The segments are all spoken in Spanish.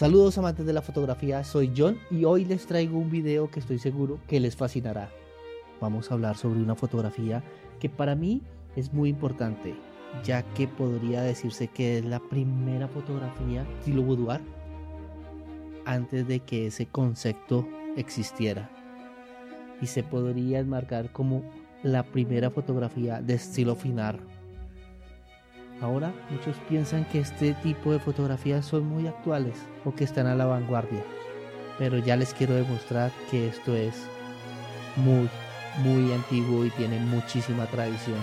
Saludos amantes de la fotografía, soy John y hoy les traigo un video que estoy seguro que les fascinará. Vamos a hablar sobre una fotografía que para mí es muy importante, ya que podría decirse que es la primera fotografía estilo boudoir antes de que ese concepto existiera. Y se podría enmarcar como la primera fotografía de estilo finar. Ahora muchos piensan que este tipo de fotografías son muy actuales o que están a la vanguardia, pero ya les quiero demostrar que esto es muy, muy antiguo y tiene muchísima tradición.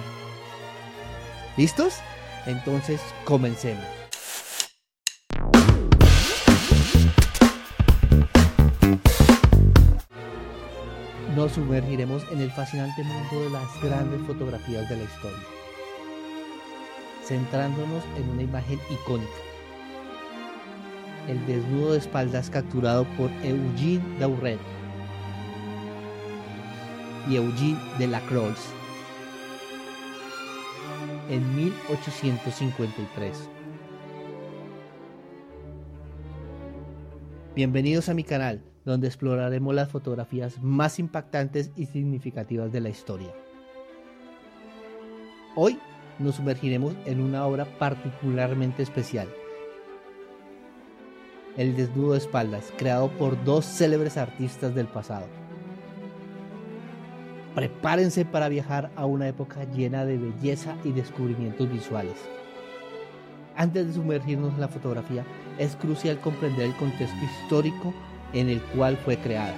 ¿Listos? Entonces comencemos. Nos sumergiremos en el fascinante mundo de las grandes fotografías de la historia, centrándonos en una imagen icónica, el desnudo de espaldas capturado por Eugene Dauret y Eugene Delacroix en 1853. Bienvenidos a mi canal, donde exploraremos las fotografías más impactantes y significativas de la historia. Hoy nos sumergiremos en una obra particularmente especial. El desnudo de espaldas, creado por dos célebres artistas del pasado. Prepárense para viajar a una época llena de belleza y descubrimientos visuales. Antes de sumergirnos en la fotografía, es crucial comprender el contexto histórico en el cual fue creada.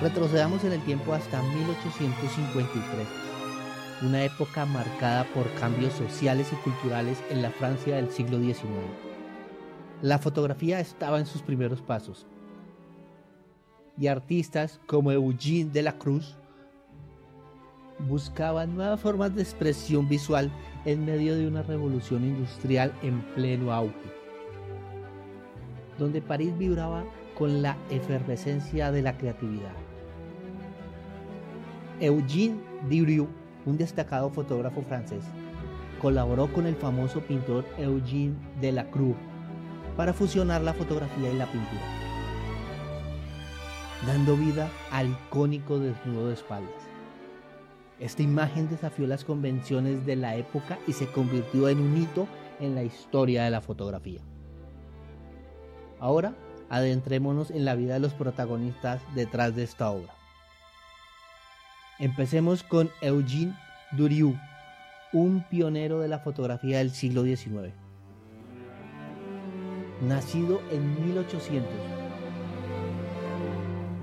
Retrocedamos en el tiempo hasta 1853, una época marcada por cambios sociales y culturales en la Francia del siglo XIX. La fotografía estaba en sus primeros pasos, y artistas como Eugene de la Cruz buscaban nuevas formas de expresión visual en medio de una revolución industrial en pleno auge, donde París vibraba con la efervescencia de la creatividad. Eugene Durieux, un destacado fotógrafo francés, colaboró con el famoso pintor Eugene Delacroix para fusionar la fotografía y la pintura, dando vida al icónico desnudo de espaldas. Esta imagen desafió las convenciones de la época y se convirtió en un hito en la historia de la fotografía. Ahora, adentrémonos en la vida de los protagonistas detrás de esta obra. Empecemos con Eugene Durieux, un pionero de la fotografía del siglo XIX. Nacido en 1800,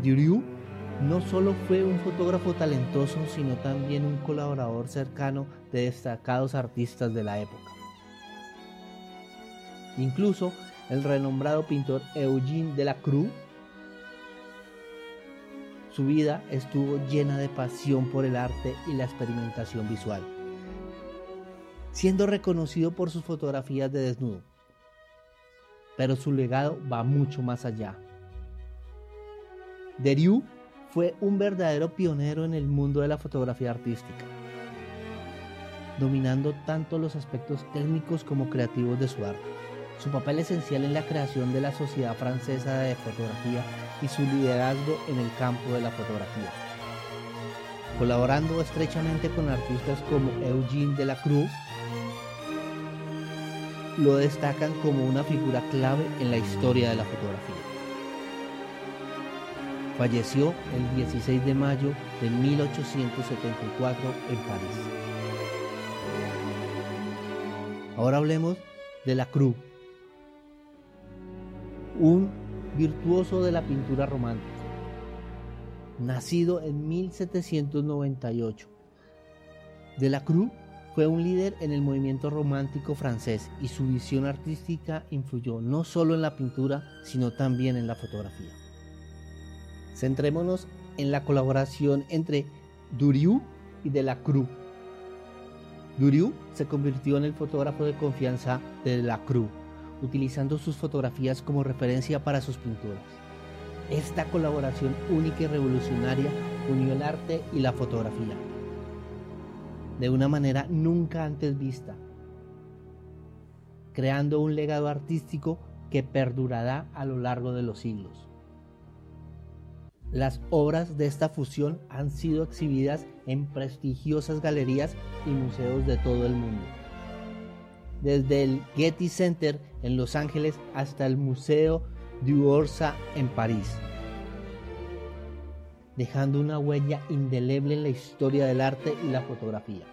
Durieux no solo fue un fotógrafo talentoso, sino también un colaborador cercano de destacados artistas de la época. Incluso el renombrado pintor Eugene Delacroix, su vida estuvo llena de pasión por el arte y la experimentación visual, siendo reconocido por sus fotografías de desnudo. Pero su legado va mucho más allá. Deriu fue un verdadero pionero en el mundo de la fotografía artística, dominando tanto los aspectos técnicos como creativos de su arte. Su papel esencial en la creación de la Sociedad Francesa de Fotografía y su liderazgo en el campo de la fotografía. Colaborando estrechamente con artistas como Eugene Delacroix, lo destacan como una figura clave en la historia de la fotografía. Falleció el 16 de mayo de 1874 en París. Ahora hablemos de la Cruz, un virtuoso de la pintura romántica, nacido en 1798. De la Cruz fue un líder en el movimiento romántico francés y su visión artística influyó no solo en la pintura, sino también en la fotografía. Centrémonos en la colaboración entre Durieux y Delacroix. Durieux se convirtió en el fotógrafo de confianza de Delacroix, utilizando sus fotografías como referencia para sus pinturas. Esta colaboración única y revolucionaria unió el arte y la fotografía de una manera nunca antes vista, creando un legado artístico que perdurará a lo largo de los siglos. Las obras de esta fusión han sido exhibidas en prestigiosas galerías y museos de todo el mundo. Desde el Getty Center en Los Ángeles hasta el Museo d'Orsay en París, dejando una huella indeleble en la historia del arte y la fotografía.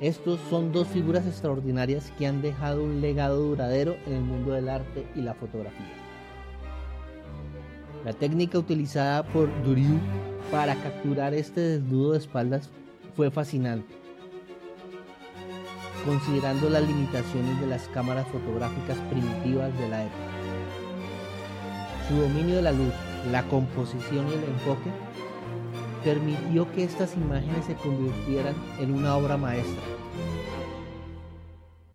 Estos son dos figuras extraordinarias que han dejado un legado duradero en el mundo del arte y la fotografía. La técnica utilizada por Duriu para capturar este desnudo de espaldas fue fascinante, considerando las limitaciones de las cámaras fotográficas primitivas de la época. Su dominio de la luz, la composición y el enfoque permitió que estas imágenes se convirtieran en una obra maestra,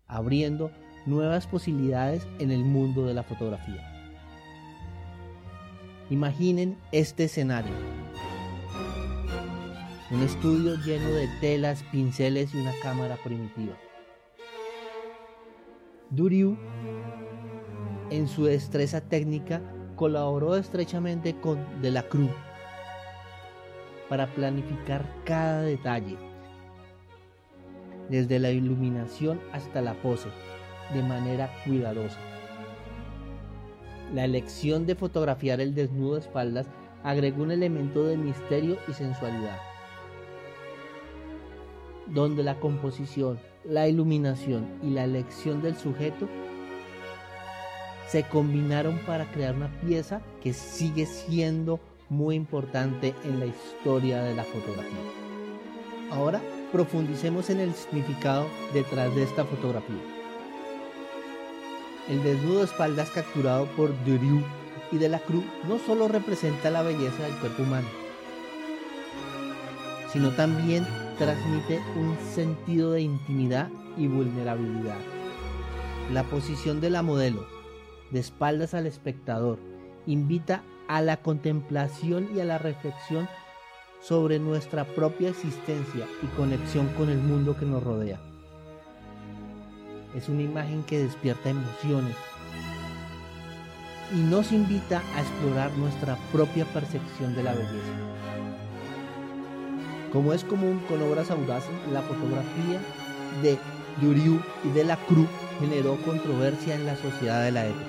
abriendo nuevas posibilidades en el mundo de la fotografía. Imaginen este escenario. Un estudio lleno de telas, pinceles y una cámara primitiva. Duriu, en su destreza técnica, colaboró estrechamente con Delacruz para planificar cada detalle, desde la iluminación hasta la pose, de manera cuidadosa. La elección de fotografiar el desnudo de espaldas agregó un elemento de misterio y sensualidad, donde la composición, la iluminación y la elección del sujeto se combinaron para crear una pieza que sigue siendo muy importante en la historia de la fotografía. Ahora profundicemos en el significado detrás de esta fotografía. El desnudo de espaldas capturado por Duriu y de la Cruz no solo representa la belleza del cuerpo humano, sino también transmite un sentido de intimidad y vulnerabilidad. La posición de la modelo, de espaldas al espectador, invita a la contemplación y a la reflexión sobre nuestra propia existencia y conexión con el mundo que nos rodea. Es una imagen que despierta emociones y nos invita a explorar nuestra propia percepción de la belleza. Como es común con obras audaces, la fotografía de Duriu y de la Cruz generó controversia en la sociedad de la época.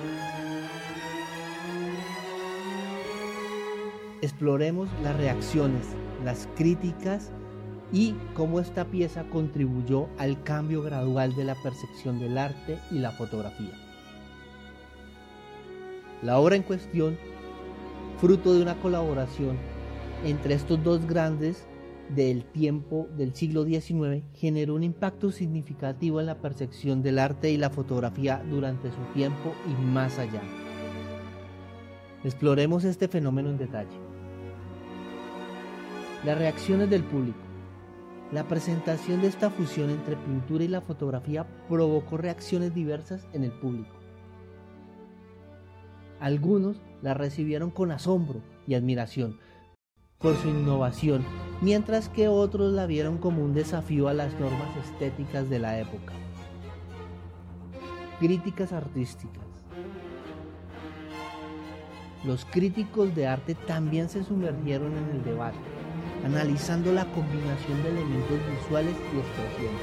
Exploremos las reacciones, las críticas y cómo esta pieza contribuyó al cambio gradual de la percepción del arte y la fotografía. La obra en cuestión, fruto de una colaboración entre estos dos grandes del tiempo del siglo XIX, generó un impacto significativo en la percepción del arte y la fotografía durante su tiempo y más allá. Exploremos este fenómeno en detalle. Las reacciones del público. La presentación de esta fusión entre pintura y la fotografía provocó reacciones diversas en el público. Algunos la recibieron con asombro y admiración por su innovación, mientras que otros la vieron como un desafío a las normas estéticas de la época. Críticas artísticas. Los críticos de arte también se sumergieron en el debate analizando la combinación de elementos visuales y expresiones,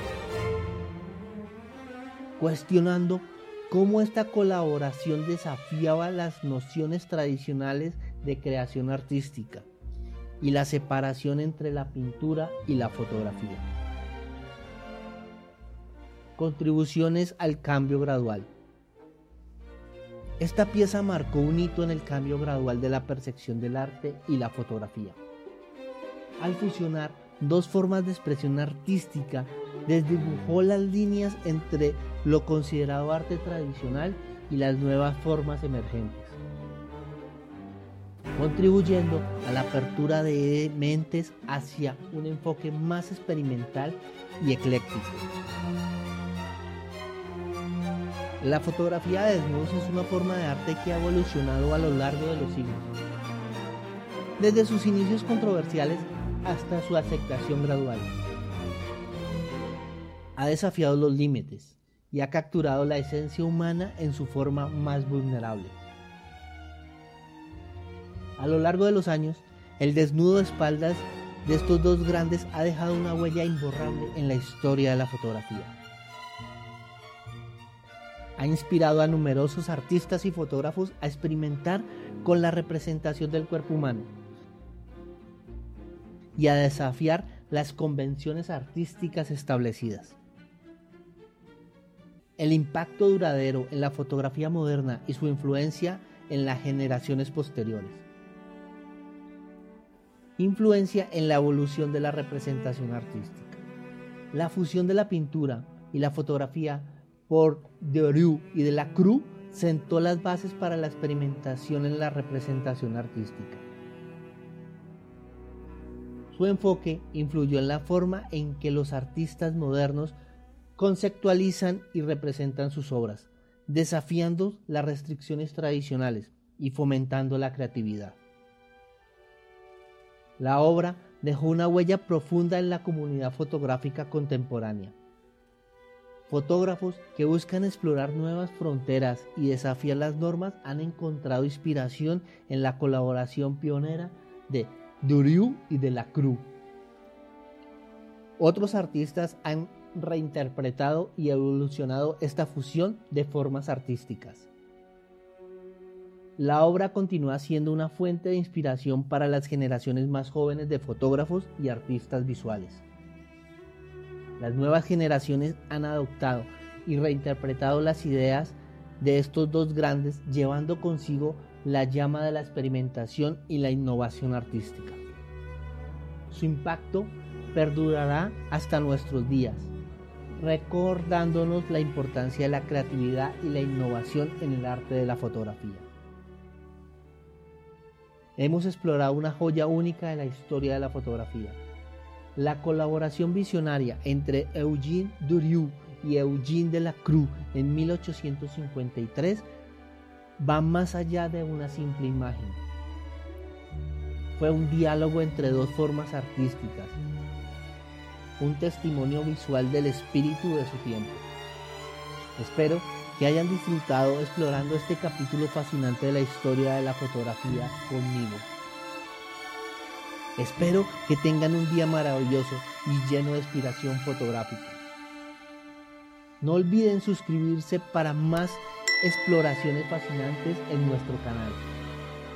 cuestionando cómo esta colaboración desafiaba las nociones tradicionales de creación artística y la separación entre la pintura y la fotografía. Contribuciones al cambio gradual. Esta pieza marcó un hito en el cambio gradual de la percepción del arte y la fotografía al fusionar dos formas de expresión artística, desdibujó las líneas entre lo considerado arte tradicional y las nuevas formas emergentes, contribuyendo a la apertura de mentes hacia un enfoque más experimental y ecléctico. La fotografía de desnudos es una forma de arte que ha evolucionado a lo largo de los siglos. Desde sus inicios controversiales hasta su aceptación gradual. Ha desafiado los límites y ha capturado la esencia humana en su forma más vulnerable. A lo largo de los años, el desnudo de espaldas de estos dos grandes ha dejado una huella imborrable en la historia de la fotografía. Ha inspirado a numerosos artistas y fotógrafos a experimentar con la representación del cuerpo humano y a desafiar las convenciones artísticas establecidas. El impacto duradero en la fotografía moderna y su influencia en las generaciones posteriores. Influencia en la evolución de la representación artística. La fusión de la pintura y la fotografía por Doriot y de la Cruz sentó las bases para la experimentación en la representación artística. Su enfoque influyó en la forma en que los artistas modernos conceptualizan y representan sus obras, desafiando las restricciones tradicionales y fomentando la creatividad. La obra dejó una huella profunda en la comunidad fotográfica contemporánea. Fotógrafos que buscan explorar nuevas fronteras y desafiar las normas han encontrado inspiración en la colaboración pionera de Duriu y de la Cruz. Otros artistas han reinterpretado y evolucionado esta fusión de formas artísticas. La obra continúa siendo una fuente de inspiración para las generaciones más jóvenes de fotógrafos y artistas visuales. Las nuevas generaciones han adoptado y reinterpretado las ideas de estos dos grandes, llevando consigo la llama de la experimentación y la innovación artística. Su impacto perdurará hasta nuestros días, recordándonos la importancia de la creatividad y la innovación en el arte de la fotografía. Hemos explorado una joya única de la historia de la fotografía. La colaboración visionaria entre Eugene Durieux y Eugene de la Cruz en 1853 va más allá de una simple imagen. Fue un diálogo entre dos formas artísticas, un testimonio visual del espíritu de su tiempo. Espero que hayan disfrutado explorando este capítulo fascinante de la historia de la fotografía conmigo. Espero que tengan un día maravilloso y lleno de inspiración fotográfica. No olviden suscribirse para más exploraciones fascinantes en nuestro canal.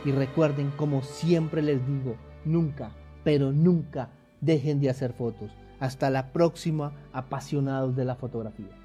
Y recuerden, como siempre les digo, nunca, pero nunca dejen de hacer fotos. Hasta la próxima, apasionados de la fotografía.